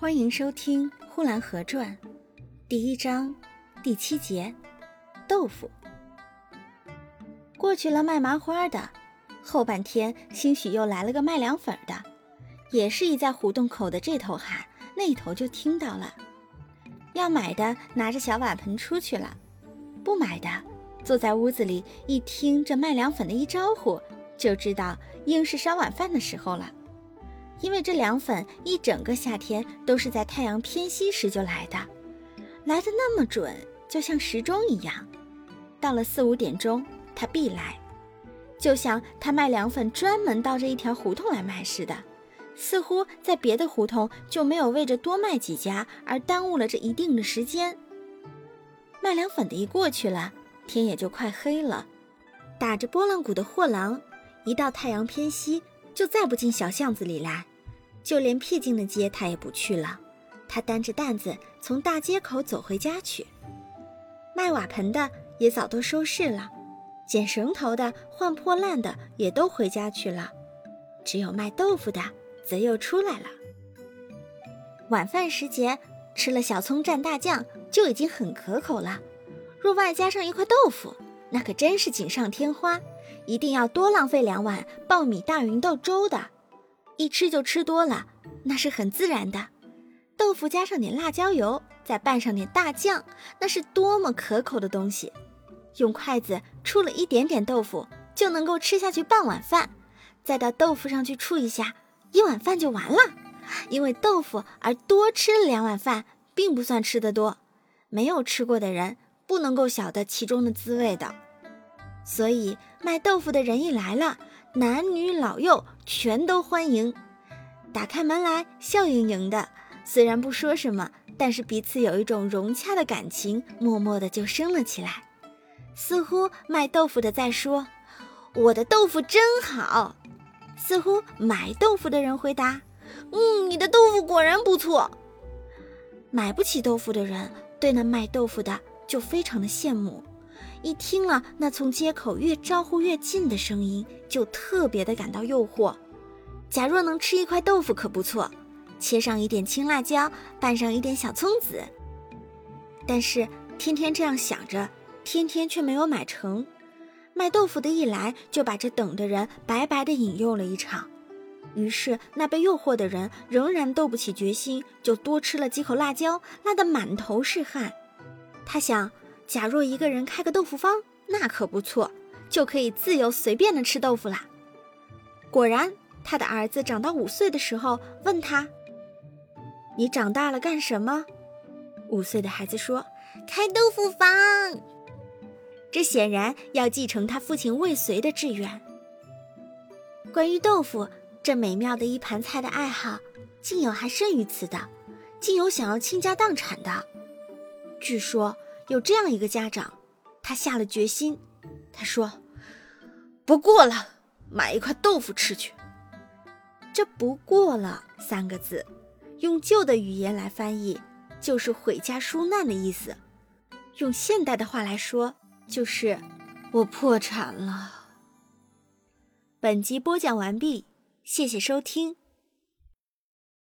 欢迎收听《呼兰河传》第一章第七节：豆腐。过去了卖麻花的，后半天兴许又来了个卖凉粉的，也是一在胡同口的这头喊，那头就听到了。要买的拿着小瓦盆出去了，不买的坐在屋子里一听这卖凉粉的一招呼，就知道应是烧晚饭的时候了。因为这凉粉一整个夏天都是在太阳偏西时就来的，来的那么准，就像时钟一样。到了四五点钟，他必来，就像他卖凉粉专门到这一条胡同来卖似的。似乎在别的胡同就没有为着多卖几家而耽误了这一定的时间。卖凉粉的一过去了，天也就快黑了。打着拨浪鼓的货郎，一到太阳偏西，就再不进小巷子里来。就连僻静的街他也不去了，他担着担子从大街口走回家去。卖瓦盆的也早都收市了，捡绳头的、换破烂的也都回家去了，只有卖豆腐的则又出来了。晚饭时节，吃了小葱蘸大酱就已经很可口了，若外加上一块豆腐，那可真是锦上添花。一定要多浪费两碗爆米大芸豆粥的。一吃就吃多了，那是很自然的。豆腐加上点辣椒油，再拌上点大酱，那是多么可口的东西！用筷子触了一点点豆腐，就能够吃下去半碗饭。再到豆腐上去触一下，一碗饭就完了。因为豆腐而多吃了两碗饭，并不算吃得多。没有吃过的人不能够晓得其中的滋味的。所以卖豆腐的人一来了。男女老幼全都欢迎，打开门来笑盈盈的。虽然不说什么，但是彼此有一种融洽的感情，默默的就升了起来。似乎卖豆腐的在说：“我的豆腐真好。”似乎买豆腐的人回答：“嗯，你的豆腐果然不错。”买不起豆腐的人对那卖豆腐的就非常的羡慕。一听了那从街口越招呼越近的声音，就特别的感到诱惑。假若能吃一块豆腐可不错，切上一点青辣椒，拌上一点小葱子。但是天天这样想着，天天却没有买成。卖豆腐的一来，就把这等的人白白的引诱了一场。于是那被诱惑的人仍然斗不起决心，就多吃了几口辣椒，辣得满头是汗。他想。假若一个人开个豆腐坊，那可不错，就可以自由随便的吃豆腐啦。果然，他的儿子长到五岁的时候，问他：“你长大了干什么？”五岁的孩子说：“开豆腐坊。”这显然要继承他父亲未遂的志愿。关于豆腐这美妙的一盘菜的爱好，竟有还甚于此的，竟有想要倾家荡产的。据说。有这样一个家长，他下了决心。他说：“不过了，买一块豆腐吃去。”这“不过了”三个字，用旧的语言来翻译，就是毁家纾难的意思；用现代的话来说，就是我破产了。本集播讲完毕，谢谢收听。